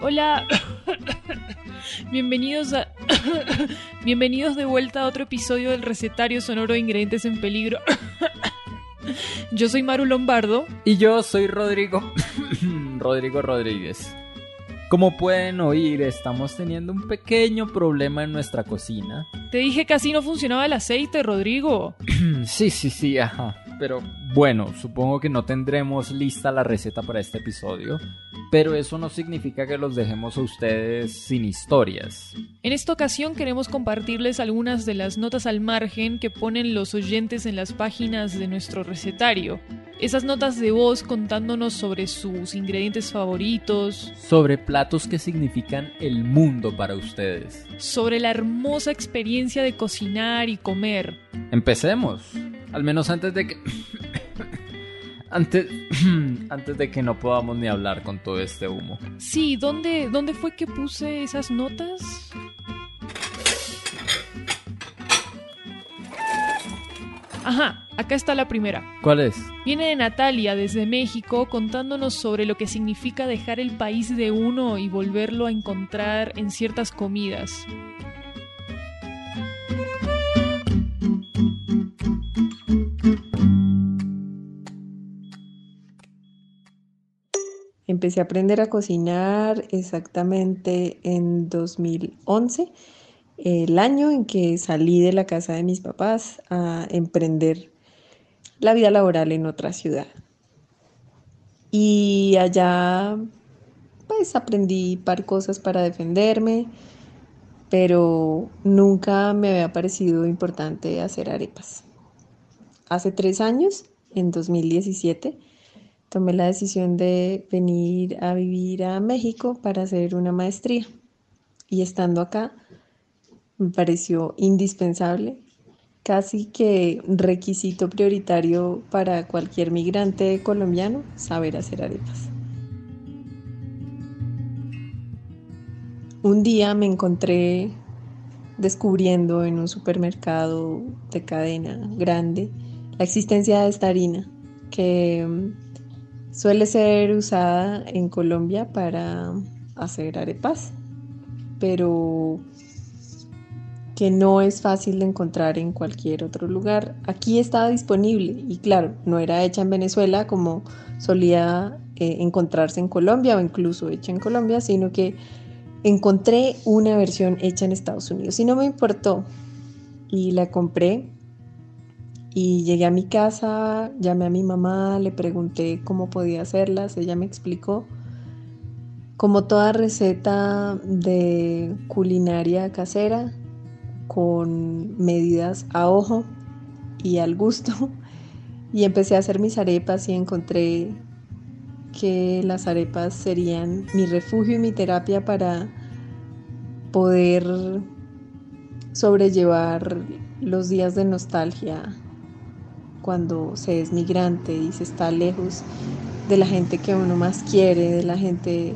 Hola. Bienvenidos a Bienvenidos de vuelta a otro episodio del recetario sonoro de ingredientes en peligro. Yo soy Maru Lombardo y yo soy Rodrigo Rodrigo Rodríguez. Como pueden oír, estamos teniendo un pequeño problema en nuestra cocina. Te dije que así no funcionaba el aceite, Rodrigo. sí, sí, sí, ajá. Pero bueno, supongo que no tendremos lista la receta para este episodio, pero eso no significa que los dejemos a ustedes sin historias. En esta ocasión queremos compartirles algunas de las notas al margen que ponen los oyentes en las páginas de nuestro recetario. Esas notas de voz contándonos sobre sus ingredientes favoritos. Sobre platos que significan el mundo para ustedes. Sobre la hermosa experiencia de cocinar y comer. Empecemos. Al menos antes de que... Antes, antes de que no podamos ni hablar con todo este humo. Sí, ¿dónde, ¿dónde fue que puse esas notas? Ajá, acá está la primera. ¿Cuál es? Viene de Natalia desde México contándonos sobre lo que significa dejar el país de uno y volverlo a encontrar en ciertas comidas. Empecé a aprender a cocinar exactamente en 2011, el año en que salí de la casa de mis papás a emprender la vida laboral en otra ciudad. Y allá pues aprendí par cosas para defenderme, pero nunca me había parecido importante hacer arepas. Hace tres años, en 2017, tomé la decisión de venir a vivir a México para hacer una maestría. Y estando acá, me pareció indispensable, casi que requisito prioritario para cualquier migrante colombiano, saber hacer arepas. Un día me encontré descubriendo en un supermercado de cadena grande la existencia de esta harina que Suele ser usada en Colombia para hacer arepas, pero que no es fácil de encontrar en cualquier otro lugar. Aquí estaba disponible y claro, no era hecha en Venezuela como solía eh, encontrarse en Colombia o incluso hecha en Colombia, sino que encontré una versión hecha en Estados Unidos y no me importó y la compré y llegué a mi casa, llamé a mi mamá, le pregunté cómo podía hacerlas, ella me explicó. Como toda receta de culinaria casera, con medidas a ojo y al gusto, y empecé a hacer mis arepas y encontré que las arepas serían mi refugio y mi terapia para poder sobrellevar los días de nostalgia cuando se es migrante y se está lejos de la gente que uno más quiere, de la gente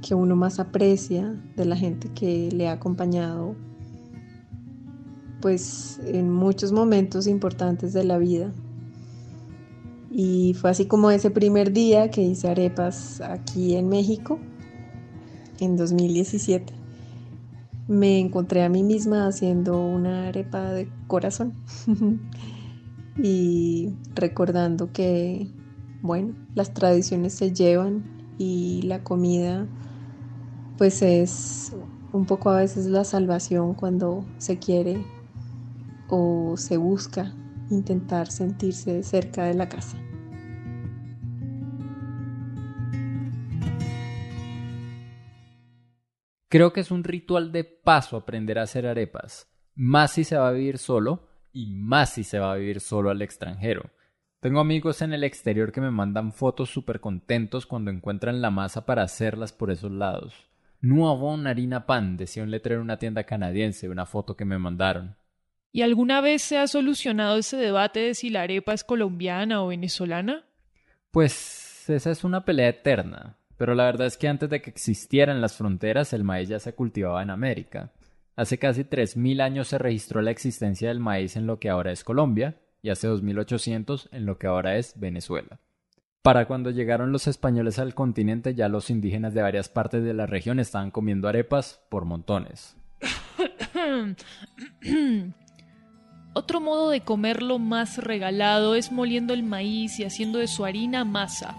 que uno más aprecia, de la gente que le ha acompañado pues en muchos momentos importantes de la vida. Y fue así como ese primer día que hice arepas aquí en México, en 2017, me encontré a mí misma haciendo una arepa de corazón. y recordando que, bueno, las tradiciones se llevan y la comida pues es un poco a veces la salvación cuando se quiere o se busca intentar sentirse cerca de la casa. Creo que es un ritual de paso aprender a hacer arepas más si se va a vivir solo y más si se va a vivir solo al extranjero. Tengo amigos en el exterior que me mandan fotos súper contentos cuando encuentran la masa para hacerlas por esos lados. Nuevon harina pan, decía un letrero en una tienda canadiense, una foto que me mandaron. ¿Y alguna vez se ha solucionado ese debate de si la arepa es colombiana o venezolana? Pues esa es una pelea eterna, pero la verdad es que antes de que existieran las fronteras el maíz ya se cultivaba en América. Hace casi 3.000 años se registró la existencia del maíz en lo que ahora es Colombia y hace 2.800 en lo que ahora es Venezuela. Para cuando llegaron los españoles al continente ya los indígenas de varias partes de la región estaban comiendo arepas por montones. Otro modo de comerlo más regalado es moliendo el maíz y haciendo de su harina masa,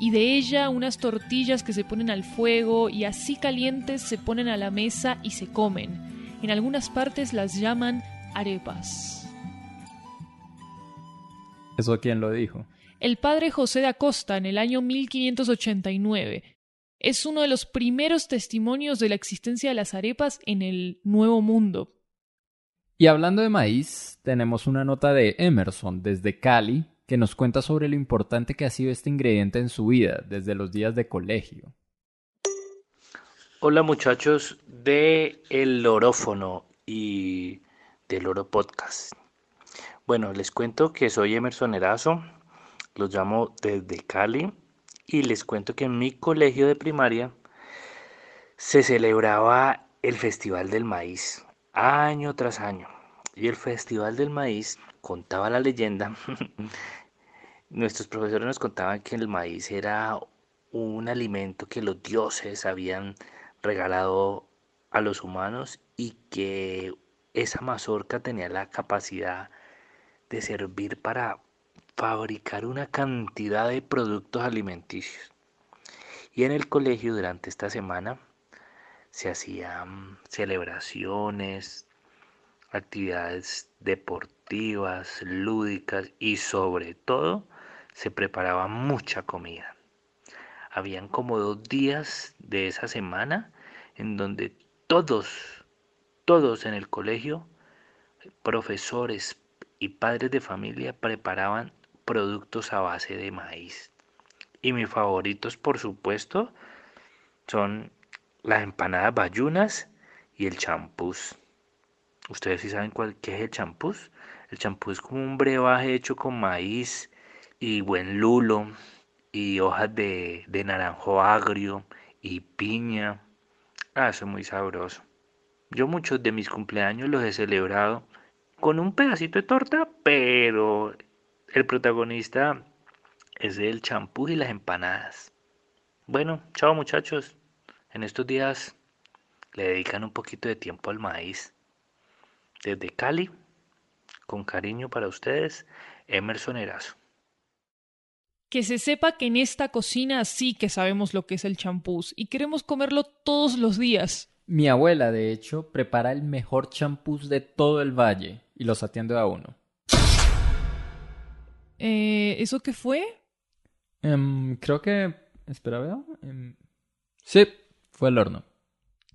y de ella unas tortillas que se ponen al fuego y así calientes se ponen a la mesa y se comen. En algunas partes las llaman arepas. ¿Eso quién lo dijo? el padre José de Acosta en el año 1589. Es uno de los primeros testimonios de la existencia de las arepas en el Nuevo Mundo. Y hablando de maíz, tenemos una nota de Emerson desde Cali que nos cuenta sobre lo importante que ha sido este ingrediente en su vida desde los días de colegio. Hola muchachos de El Lorófono y del Loro Podcast. Bueno, les cuento que soy Emerson Erazo, los llamo desde Cali y les cuento que en mi colegio de primaria se celebraba el Festival del Maíz año tras año. Y el Festival del Maíz contaba la leyenda. Nuestros profesores nos contaban que el maíz era un alimento que los dioses habían regalado a los humanos y que esa mazorca tenía la capacidad de servir para fabricar una cantidad de productos alimenticios. Y en el colegio durante esta semana se hacían celebraciones, actividades deportivas, lúdicas y sobre todo se preparaba mucha comida. Habían como dos días de esa semana en donde todos, todos en el colegio, profesores y padres de familia preparaban productos a base de maíz. Y mis favoritos, por supuesto, son las empanadas bayunas y el champús. ¿Ustedes sí saben cuál, qué es el champús? El champús es como un brebaje hecho con maíz y buen lulo y hojas de, de naranjo agrio y piña. Ah, eso es muy sabroso. Yo muchos de mis cumpleaños los he celebrado con un pedacito de torta, pero el protagonista es el champú y las empanadas. Bueno, chao muchachos. En estos días le dedican un poquito de tiempo al maíz. Desde Cali, con cariño para ustedes, Emerson Erazo. Que se sepa que en esta cocina sí que sabemos lo que es el champús y queremos comerlo todos los días. Mi abuela, de hecho, prepara el mejor champús de todo el valle y los atiende a uno. Eh, ¿Eso qué fue? Em, creo que... Espera, veo. Em, sí, fue el horno.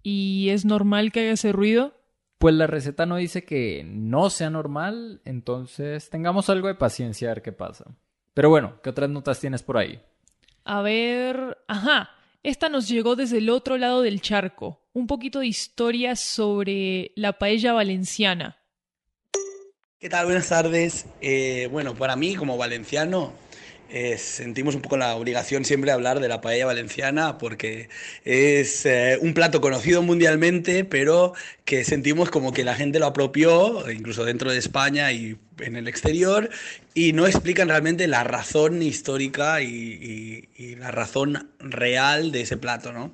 ¿Y es normal que haga ese ruido? Pues la receta no dice que no sea normal, entonces tengamos algo de paciencia a ver qué pasa. Pero bueno, ¿qué otras notas tienes por ahí? A ver... Ajá, esta nos llegó desde el otro lado del charco. Un poquito de historia sobre la paella valenciana. ¿Qué tal? Buenas tardes. Eh, bueno, para mí como valenciano eh, sentimos un poco la obligación siempre de hablar de la paella valenciana porque es eh, un plato conocido mundialmente, pero que sentimos como que la gente lo apropió, incluso dentro de España y en el exterior, y no explican realmente la razón histórica y, la razón real de ese plato, ¿no?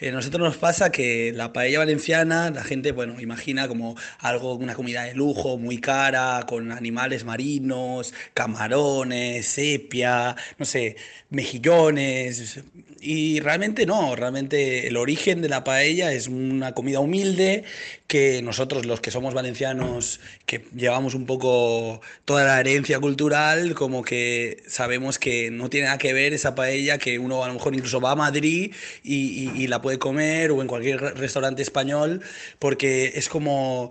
A nosotros nos pasa que la paella valenciana, la gente, bueno, imagina como algo, una comida de lujo, muy cara, con animales marinos, camarones, sepia, no sé, mejillones, y realmente no, realmente el origen de la paella es una comida humilde que nosotros los que somos valencianos, que llevamos un poco toda la herencia cultural, como que sabemos que no tiene nada que ver esa paella, que uno a lo mejor incluso va a Madrid y, la puede comer o en cualquier restaurante español, porque es como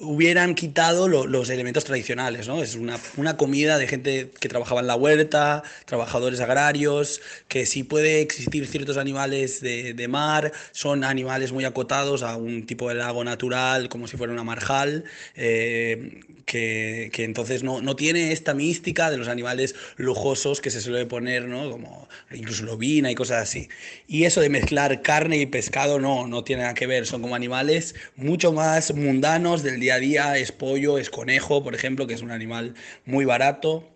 hubieran quitado los elementos tradicionales, ¿no? Es una, una, comida de gente que trabajaba en la huerta, trabajadores agrarios, que sí puede existir ciertos animales de, de, mar, son animales muy acotados a un tipo de lago natural, como si fuera una marjal, eh, que, que, entonces no, no, tiene esta mística de los animales lujosos que se suele poner, ¿no? Como incluso lobina y cosas así. Y eso de mezclar carne y pescado no, no tiene nada que ver, son como animales mucho más mundanos del día día a día es pollo, es conejo, por ejemplo, que es un animal muy barato.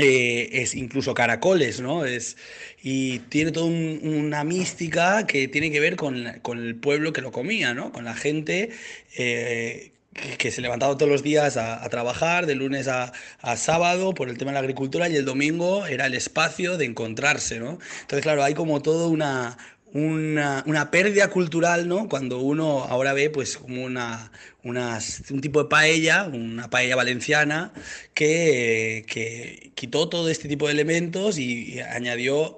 Eh, es incluso caracoles, ¿no? Es, y tiene toda una mística que tiene que ver con, con, el pueblo que lo comía, ¿no? Con la gente eh, que, se levantaba todos los días a, trabajar, de lunes a, a, sábado, por el tema de la agricultura, y el domingo era el espacio de encontrarse, ¿no? Entonces, claro, hay como toda una, una, una, pérdida cultural, ¿no? Cuando uno ahora ve, pues, como una, un tipo de paella, una paella valenciana, que, que, quitó todo este tipo de elementos y, añadió,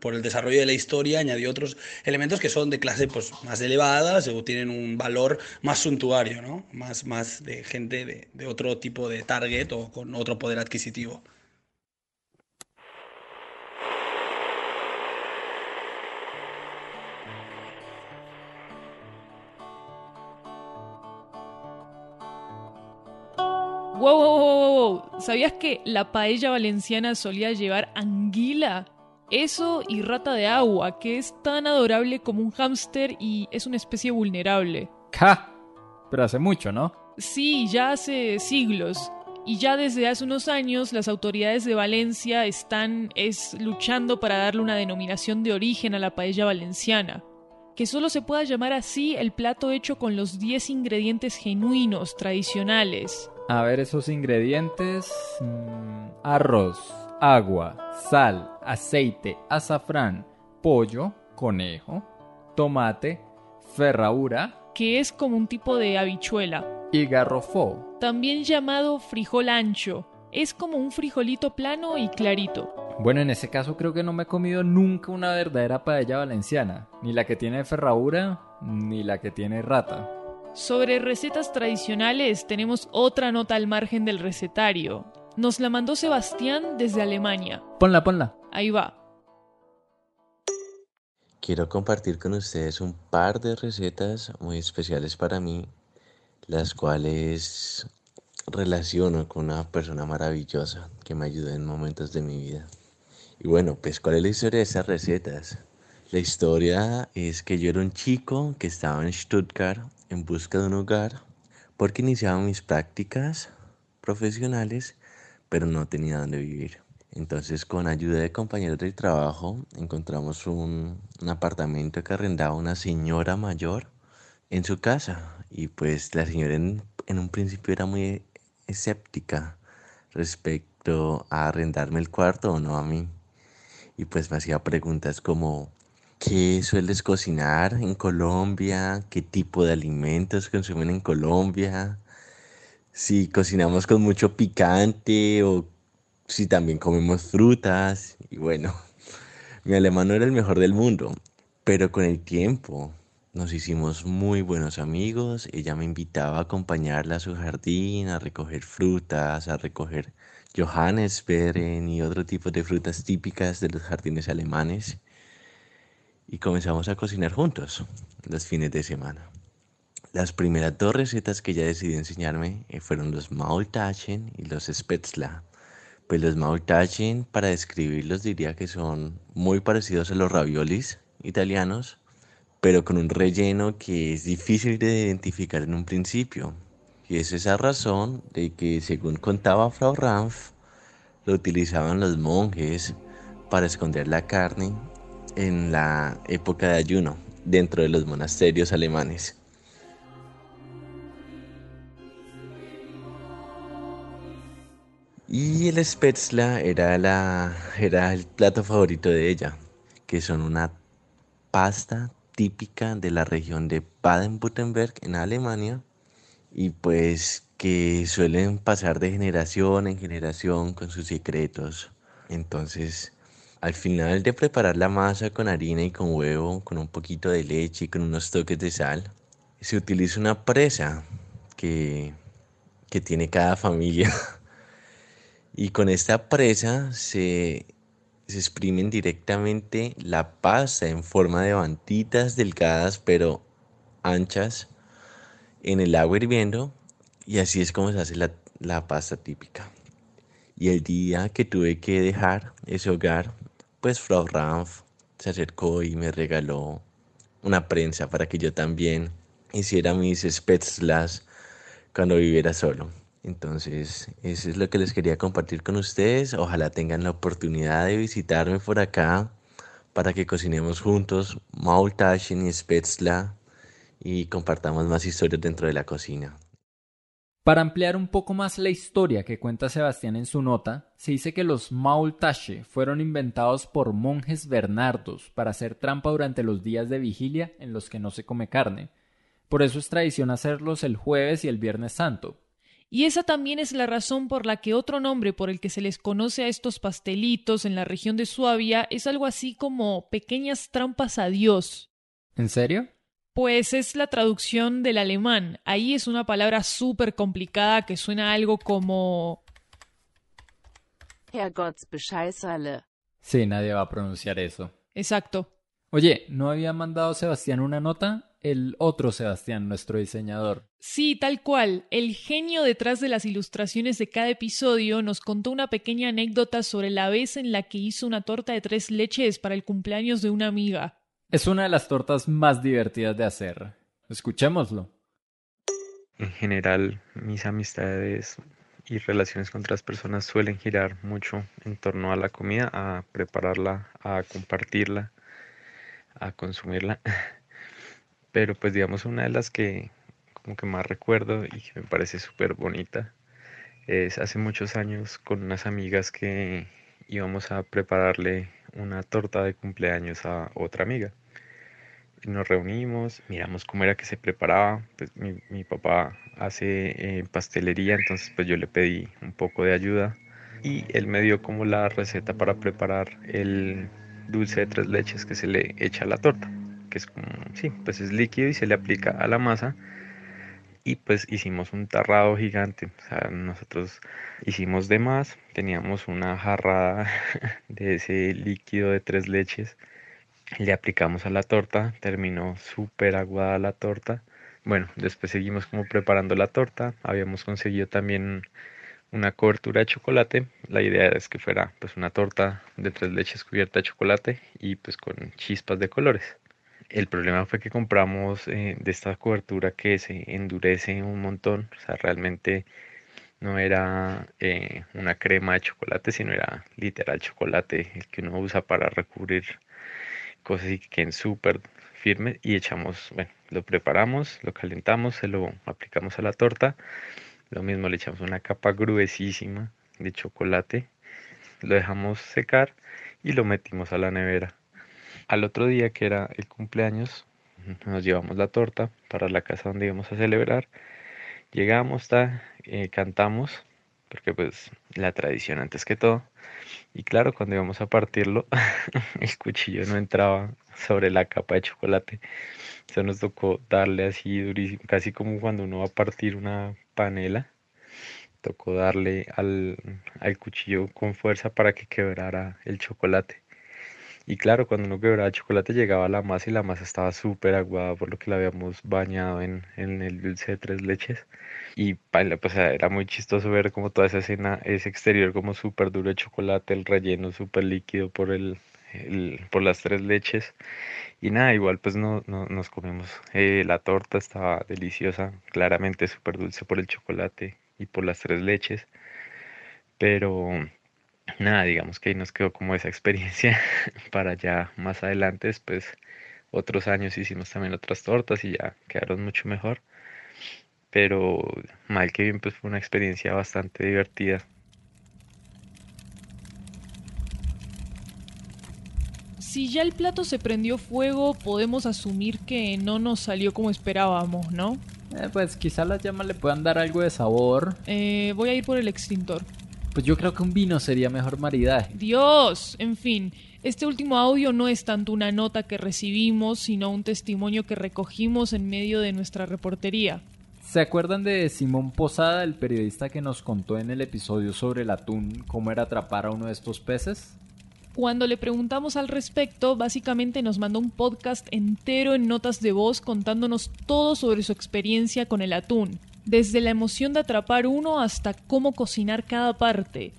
por el desarrollo de la historia, añadió otros elementos que son de clase pues, más elevadas o tienen un valor más suntuario, ¿no? Más, más de gente de otro tipo de target o con otro poder adquisitivo. Wow, wow, wow, wow, ¿Sabías que la paella valenciana solía llevar anguila? Eso y rata de agua, que es tan adorable como un hámster y es una especie vulnerable. ¡Ja! Pero hace mucho, ¿no? Sí, ya hace siglos. Y ya desde hace unos años las autoridades de Valencia están es, luchando para darle una denominación de origen a la paella valenciana. Que solo se pueda llamar así el plato hecho con los 10 ingredientes genuinos, tradicionales. A ver esos ingredientes. Mm, arroz, agua, sal, aceite, azafrán, pollo, conejo, tomate, ferradura. Que es como un tipo de habichuela. Y garrofó. También llamado frijol ancho. Es como un frijolito plano y clarito. Bueno, en ese caso creo que no me he comido nunca una verdadera paella valenciana. Ni la que tiene ferradura, ni la que tiene rata. Sobre recetas tradicionales tenemos otra nota al margen del recetario. Nos la mandó Sebastián desde Alemania. Ponla, ponla. Ahí va. Quiero compartir con ustedes un par de recetas muy especiales para mí, las cuales relaciono con una persona maravillosa que me ayudó en momentos de mi vida. Y bueno, pues ¿cuál es la historia de esas recetas? La historia es que yo era un chico que estaba en Stuttgart en busca de un hogar porque iniciaba mis prácticas profesionales, pero no tenía dónde vivir. Entonces, con ayuda de compañeros de trabajo, encontramos un, un, apartamento que arrendaba una señora mayor en su casa. Y pues la señora en, en un principio era muy escéptica respecto a arrendarme el cuarto o no a mí. Y pues me hacía preguntas como, ¿Qué sueles cocinar en Colombia? ¿Qué tipo de alimentos consumen en Colombia? Si cocinamos con mucho picante o si también comemos frutas. Y bueno, mi alemán no era el mejor del mundo, pero con el tiempo nos hicimos muy buenos amigos. Ella me invitaba a acompañarla a su jardín, a recoger frutas, a recoger Johannesbeeren y otro tipo de frutas típicas de los jardines alemanes y comenzamos a cocinar juntos los fines de semana. Las primeras dos recetas que ella decidió enseñarme eh, fueron los Maultaschen y los Spätzle. Pues los Maultaschen, para describirlos, diría que son muy parecidos a los raviolis italianos, pero con un relleno que es difícil de identificar en un principio. Y es esa razón de que, según contaba Frau Ranf, lo utilizaban los monjes para esconder la carne en la época de ayuno dentro de los monasterios alemanes. Y el Spätzle era, la, era el plato favorito de ella, que son una pasta típica de la región de Baden-Württemberg en Alemania y pues que suelen pasar de generación en generación con sus secretos. Entonces, al final de preparar la masa con harina y con huevo, con un poquito de leche y con unos toques de sal, se utiliza una presa que, que tiene cada familia. Y con esta presa se, se exprimen directamente la pasta en forma de banditas delgadas pero anchas en el agua hirviendo y así es como se hace la, la pasta típica. Y el día que tuve que dejar ese hogar, pues Frau Ranf se acercó y me regaló una prensa para que yo también hiciera mis spätzlas cuando viviera solo. Entonces, eso es lo que les quería compartir con ustedes. Ojalá tengan la oportunidad de visitarme por acá para que cocinemos juntos Maultaschen y Spätzla y compartamos más historias dentro de la cocina. Para ampliar un poco más la historia que cuenta Sebastián en su nota, se dice que los Maultache fueron inventados por monjes bernardos para hacer trampa durante los días de vigilia en los que no se come carne. Por eso es tradición hacerlos el jueves y el viernes santo, y esa también es la razón por la que otro nombre por el que se les conoce a estos pastelitos en la región de Suabia es algo así como pequeñas trampas a Dios. ¿En serio? Pues es la traducción del alemán. Ahí es una palabra súper complicada que suena algo como... Sí, nadie va a pronunciar eso. Exacto. Oye, ¿no había mandado Sebastián una nota? el otro Sebastián, nuestro diseñador. Sí, tal cual. El genio detrás de las ilustraciones de cada episodio nos contó una pequeña anécdota sobre la vez en la que hizo una torta de tres leches para el cumpleaños de una amiga. Es una de las tortas más divertidas de hacer. Escuchémoslo. En general, mis amistades y relaciones con otras personas suelen girar mucho en torno a la comida, a prepararla, a compartirla, a consumirla. pero pues digamos una de las que como que más recuerdo y que me parece súper bonita es hace muchos años con unas amigas que íbamos a prepararle una torta de cumpleaños a otra amiga. Nos reunimos, miramos cómo era que se preparaba. Pues mi, mi papá hace eh, pastelería, entonces pues yo le pedí un poco de ayuda y él me dio como la receta para preparar el dulce de tres leches que se le echa a la torta que es como, sí, pues es líquido y se le aplica a la masa. Y pues hicimos un tarrado gigante. Nosotros hicimos de más, teníamos una jarrada de ese líquido de tres leches. Le aplicamos a la torta, terminó súper aguada la torta. Bueno, después seguimos como preparando la torta. Habíamos conseguido también una cobertura de chocolate. La idea es que fuera pues una torta de tres leches cubierta de chocolate y pues con chispas de colores. El problema fue que compramos eh, de esta cobertura que se endurece un montón. O sea, realmente no era eh, una crema de chocolate, sino era literal chocolate, el que uno usa para recubrir cosas y que queden súper firmes. Y echamos, bueno, lo preparamos, lo calentamos, se lo aplicamos a la torta. Lo mismo le echamos una capa gruesísima de chocolate. Lo dejamos secar y lo metimos a la nevera al otro día, que era el cumpleaños, nos llevamos la torta para la casa donde íbamos a celebrar. Llegamos, eh, cantamos, porque pues la tradición antes que todo. Y claro, cuando íbamos a partirlo, el cuchillo no entraba sobre la capa de chocolate. Eso nos tocó darle así durísimo, casi como cuando uno va a partir una panela. Tocó darle al, al cuchillo con fuerza para que quebrara el chocolate. Y claro, cuando uno quebraba chocolate llegaba la masa y la masa estaba súper aguada por lo que la habíamos bañado en, en el dulce de tres leches. Y pues era muy chistoso ver como toda esa escena, ese exterior como súper duro de chocolate, el relleno súper líquido por, el, por las tres leches. Y nada, igual pues no, no nos comimos. Eh, la torta estaba deliciosa, claramente súper dulce por el chocolate y por las tres leches. Pero nada, digamos que ahí nos quedó como esa experiencia para ya más adelante, después otros años hicimos también otras tortas y ya quedaron mucho mejor. Pero mal que bien, pues fue una experiencia bastante divertida. Si ya el plato se prendió fuego, podemos asumir que no nos salió como esperábamos, ¿no? Eh, pues quizá las llamas le puedan dar algo de sabor. Eh, voy a ir por el extintor. Pues yo creo que un vino sería mejor maridaje. Dios, en fin, este último audio no es tanto una nota que recibimos, sino un testimonio que recogimos en medio de nuestra reportería. ¿Se acuerdan de Simón Posada, el periodista que nos contó en el episodio sobre el atún cómo era atrapar a uno de estos peces? Cuando le preguntamos al respecto, básicamente nos mandó un podcast entero en notas de voz contándonos todo sobre su experiencia con el atún, desde la emoción de atrapar uno hasta cómo cocinar cada parte.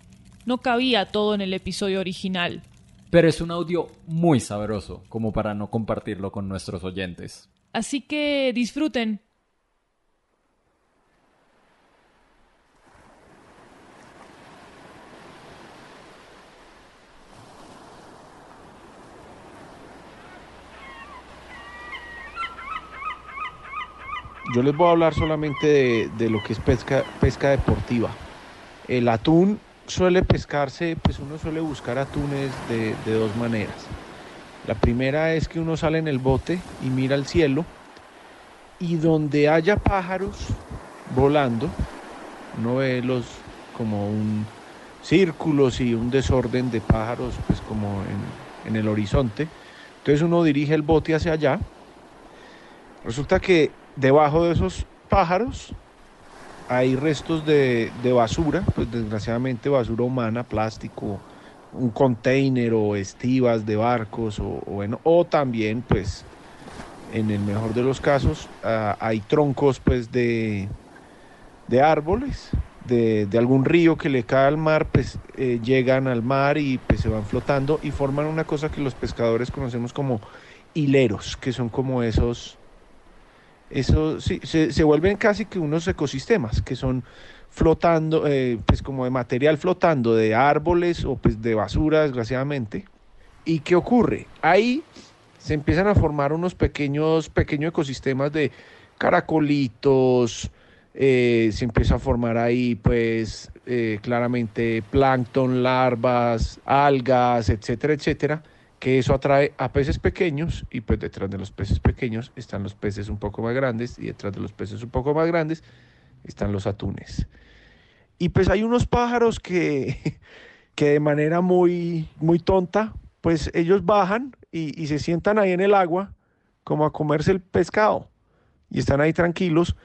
No cabía todo en el episodio original. Pero es un audio muy sabroso, como para no compartirlo con nuestros oyentes. Así que disfruten. Yo les voy a hablar solamente de, de lo que es pesca, pesca deportiva. El atún suele pescarse, pues uno suele buscar atunes de, de dos maneras. La primera es que uno sale en el bote y mira al cielo y donde haya pájaros volando, uno ve los como un círculos y un desorden de pájaros pues como en, en el horizonte. Entonces uno dirige el bote hacia allá. Resulta que debajo de esos pájaros hay restos de, de, basura, pues desgraciadamente basura humana, plástico, un container o estivas de barcos o, bueno, o también pues en el mejor de los casos uh, hay troncos pues de, de árboles, de, de, algún río que le cae al mar, pues eh, llegan al mar y pues se van flotando y forman una cosa que los pescadores conocemos como hileros, que son como esos eso sí, se, se, vuelven casi que unos ecosistemas que son flotando, eh, pues como de material flotando de árboles o pues de basura, desgraciadamente. ¿Y qué ocurre? Ahí se empiezan a formar unos pequeños, pequeños ecosistemas de caracolitos, eh, se empieza a formar ahí pues eh, claramente plancton, larvas, algas, etcétera, etcétera que eso atrae a peces pequeños y pues detrás de los peces pequeños están los peces un poco más grandes y detrás de los peces un poco más grandes están los atunes. Y pues hay unos pájaros que, que de manera muy, muy tonta, pues ellos bajan y, se sientan ahí en el agua como a comerse el pescado y están ahí tranquilos.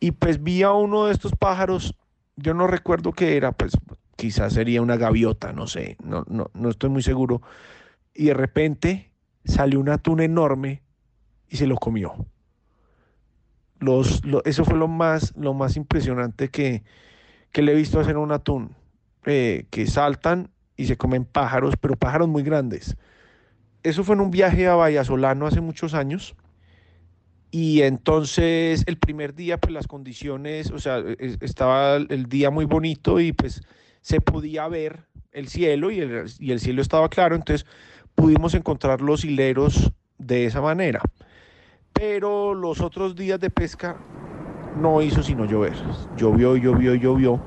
Y pues vi a uno de estos pájaros, yo no recuerdo qué era, pues quizás sería una gaviota, no sé, no, no, no estoy muy seguro y de repente salió un atún enorme y se lo comió. Los, lo, eso fue lo más, lo más impresionante que, que le he visto hacer a un atún, eh, que saltan y se comen pájaros, pero pájaros muy grandes. Eso fue en un viaje a Vallasolano hace muchos años. Y entonces el primer día, pues las condiciones, o sea, estaba el día muy bonito y pues se podía ver el cielo y el, y el cielo estaba claro, entonces pudimos encontrar los hileros de esa manera. Pero los otros días de pesca no hizo sino llover. Llovió, llovió, llovió.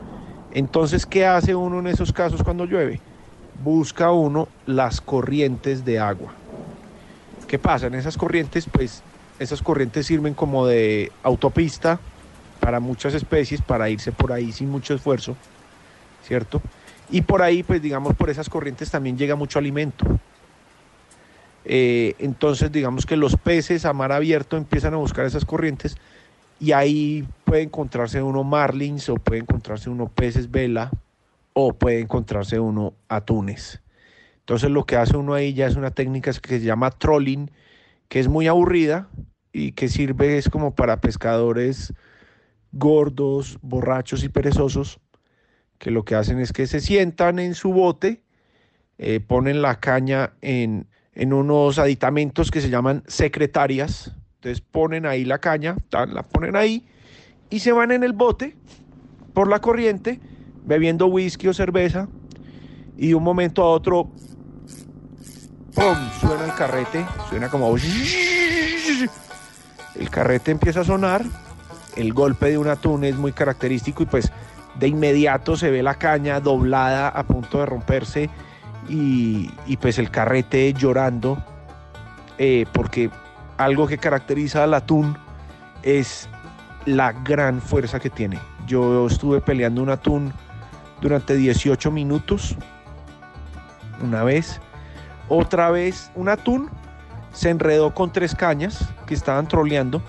Entonces, ¿qué hace uno en esos casos cuando llueve? Busca uno las corrientes de agua. ¿Qué pasa? En esas corrientes, pues, esas corrientes sirven como de autopista para muchas especies, para irse por ahí sin mucho esfuerzo, ¿cierto? Y por ahí, pues, digamos, por esas corrientes también llega mucho alimento. Eh, entonces, digamos que los peces a mar abierto empiezan a buscar esas corrientes y ahí puede encontrarse uno marlins o puede encontrarse uno peces vela o puede encontrarse uno atunes. Entonces, lo que hace uno ahí ya es una técnica que se llama trolling, que es muy aburrida y que sirve es como para pescadores gordos, borrachos y perezosos, que lo que hacen es que se sientan en su bote, eh, ponen la caña en, en unos aditamentos que se llaman secretarias. Entonces ponen ahí la caña, la ponen ahí y se van en el bote por la corriente bebiendo whisky o cerveza y de un momento a otro ¡pum! suena el carrete, suena como el carrete empieza a sonar, el golpe de un atún es muy característico y pues de inmediato se ve la caña doblada a punto de romperse y, y pues el carrete llorando, eh, porque algo que caracteriza al atún es la gran fuerza que tiene. Yo estuve peleando un atún durante 18 minutos, una vez. Otra vez un atún se enredó con tres cañas que estaban troleando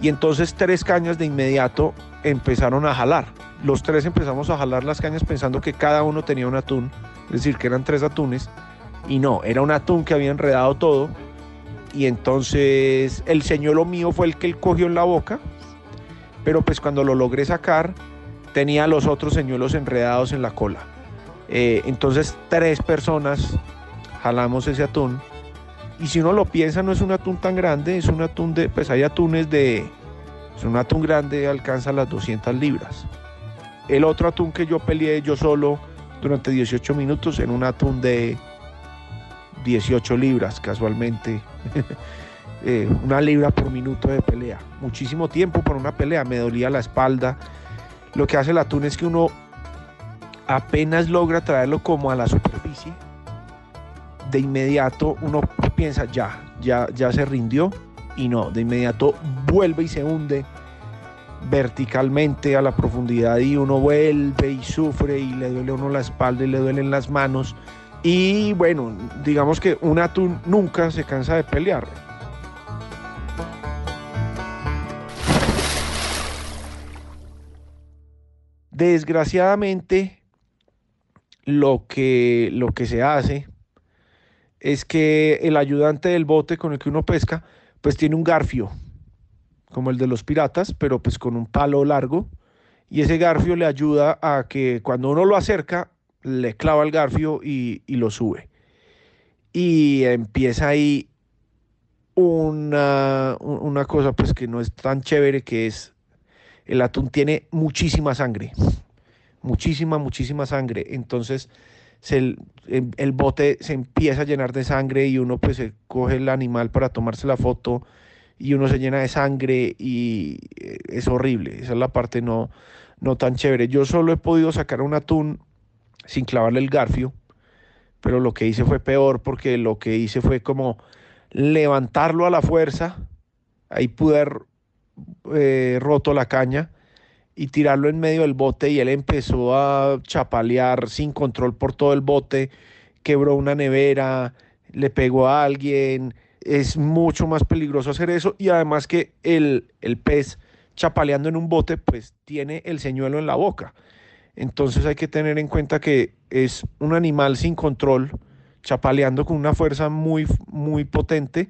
y entonces tres cañas de inmediato empezaron a jalar. Los tres empezamos a jalar las cañas pensando que cada uno tenía un atún, es decir, que eran tres atunes. Y no, era un atún que había enredado todo. Y entonces el señuelo mío fue el que él cogió en la boca. Pero pues cuando lo logré sacar, tenía los otros señuelos enredados en la cola. Eh, entonces tres personas jalamos ese atún. Y si uno lo piensa, no es un atún tan grande, es un atún de, pues hay atunes de, es un atún grande, alcanza las 200 libras. El otro atún que yo peleé yo solo durante 18 minutos en un atún de 18 libras, casualmente. Eh, una libra por minuto de pelea. Muchísimo tiempo por una pelea, me dolía la espalda. Lo que hace el atún es que uno apenas logra traerlo como a la superficie, de inmediato uno piensa ya, ya, ya se rindió y no, de inmediato vuelve y se hunde verticalmente a la profundidad y uno vuelve y sufre y le duele a uno la espalda y le duelen las manos. Y bueno, digamos que un atún nunca se cansa de pelear. Desgraciadamente, lo que, lo que se hace es que el ayudante del bote con el que uno pesca, pues tiene un garfio, como el de los piratas, pero pues con un palo largo. Y ese garfio le ayuda a que cuando uno lo acerca, le clava el garfio y, lo sube. Y empieza ahí una, una cosa pues que no es tan chévere, que es el atún tiene muchísima sangre, muchísima, muchísima sangre. Entonces el, el, bote se empieza a llenar de sangre y uno pues se coge el animal para tomarse la foto y uno se llena de sangre y eh, es horrible. Esa es la parte no, no tan chévere. Yo solo he podido sacar un atún sin clavarle el garfio, pero lo que hice fue peor porque lo que hice fue como levantarlo a la fuerza. Ahí pude haber eh, roto la caña y tirarlo en medio del bote y él empezó a chapalear sin control por todo el bote, quebró una nevera, le pegó a alguien, es mucho más peligroso hacer eso y además que el, el pez chapaleando en un bote pues tiene el señuelo en la boca. Entonces hay que tener en cuenta que es un animal sin control, chapaleando con una fuerza muy, muy potente,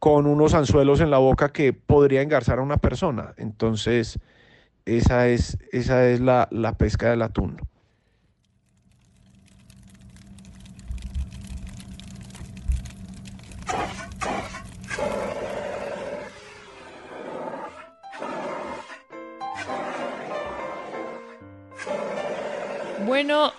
con unos anzuelos en la boca que podría engarzar a una persona. Entonces, esa es, esa es la, la pesca del atún. Bueno,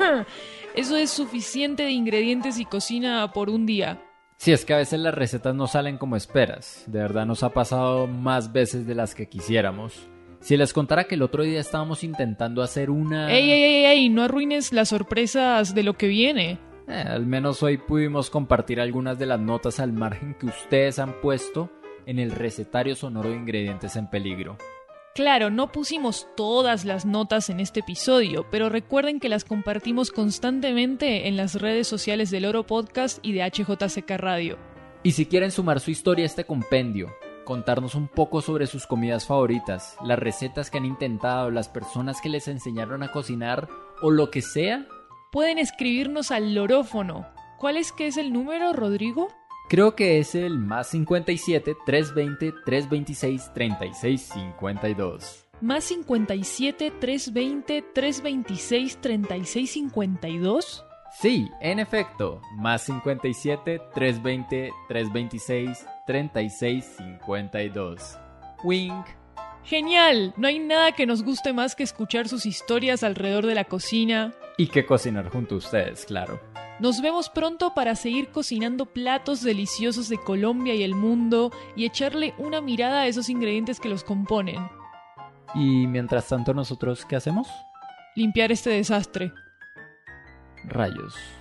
eso es suficiente de ingredientes y cocina por un día. Si es que a veces las recetas no salen como esperas. De verdad nos ha pasado más veces de las que quisiéramos. Si les contara que el otro día estábamos intentando hacer una... ¡Ey, ey, ey, ey! No arruines las sorpresas de lo que viene. Eh, al menos hoy pudimos compartir algunas de las notas al margen que ustedes han puesto en el recetario sonoro de ingredientes en peligro. Claro, no pusimos todas las notas en este episodio, pero recuerden que las compartimos constantemente en las redes sociales del Oro Podcast y de HJCK Radio. Y si quieren sumar su historia a este compendio, contarnos un poco sobre sus comidas favoritas, las recetas que han intentado, las personas que les enseñaron a cocinar o lo que sea. Pueden escribirnos al lorófono. ¿Cuál es que es el número, Rodrigo? Creo que es el más 57 320 326 36 52. Más 57 320 326 36 52. Sí, en efecto, más 57 320 326 3652. Wink. Genial, no hay nada que nos guste más que escuchar sus historias alrededor de la cocina. Y que cocinar junto a ustedes, claro. Nos vemos pronto para seguir cocinando platos deliciosos de Colombia y el mundo y echarle una mirada a esos ingredientes que los componen. Y mientras tanto nosotros, ¿qué hacemos? Limpiar este desastre. Rayos.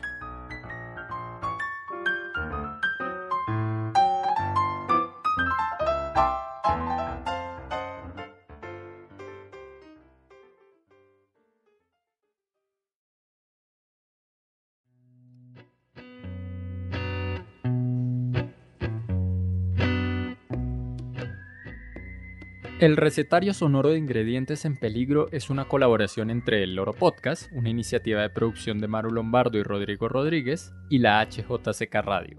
El recetario sonoro de ingredientes en peligro es una colaboración entre el Loro Podcast, una iniciativa de producción de Maru Lombardo y Rodrigo Rodríguez, y la HJCK Radio.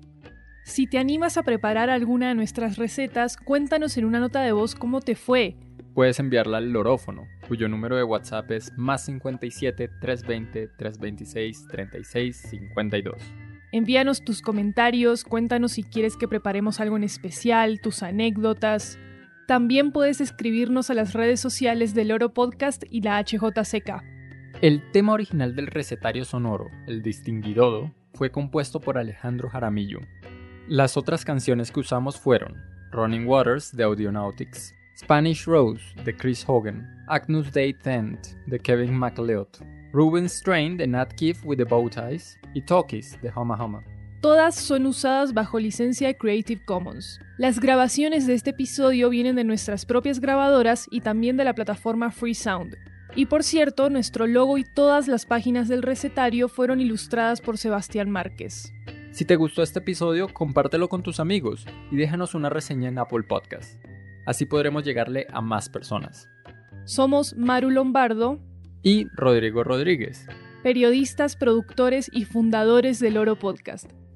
Si te animas a preparar alguna de nuestras recetas, cuéntanos en una nota de voz cómo te fue. Puedes enviarla al Lorófono, cuyo número de WhatsApp es más 57 320 326 36 52. Envíanos tus comentarios, cuéntanos si quieres que preparemos algo en especial, tus anécdotas. También puedes escribirnos a las redes sociales del Oro Podcast y la HJCK. El tema original del recetario sonoro, el distinguidodo, fue compuesto por Alejandro Jaramillo. Las otras canciones que usamos fueron Running Waters de Audionautics, Spanish Rose de Chris Hogan, Agnus Dei Tent de Kevin MacLeod, Ruben Strain de Nat Keefe with the Bow Ties y Talkies de Homa Homa. Todas son usadas bajo licencia Creative Commons. Las grabaciones de este episodio vienen de nuestras propias grabadoras y también de la plataforma Free Sound. Y por cierto, nuestro logo y todas las páginas del recetario fueron ilustradas por Sebastián Márquez. Si te gustó este episodio, compártelo con tus amigos y déjanos una reseña en Apple Podcast. Así podremos llegarle a más personas. Somos Maru Lombardo y Rodrigo Rodríguez, periodistas, productores y fundadores del Oro Podcast.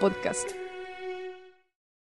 Podcast.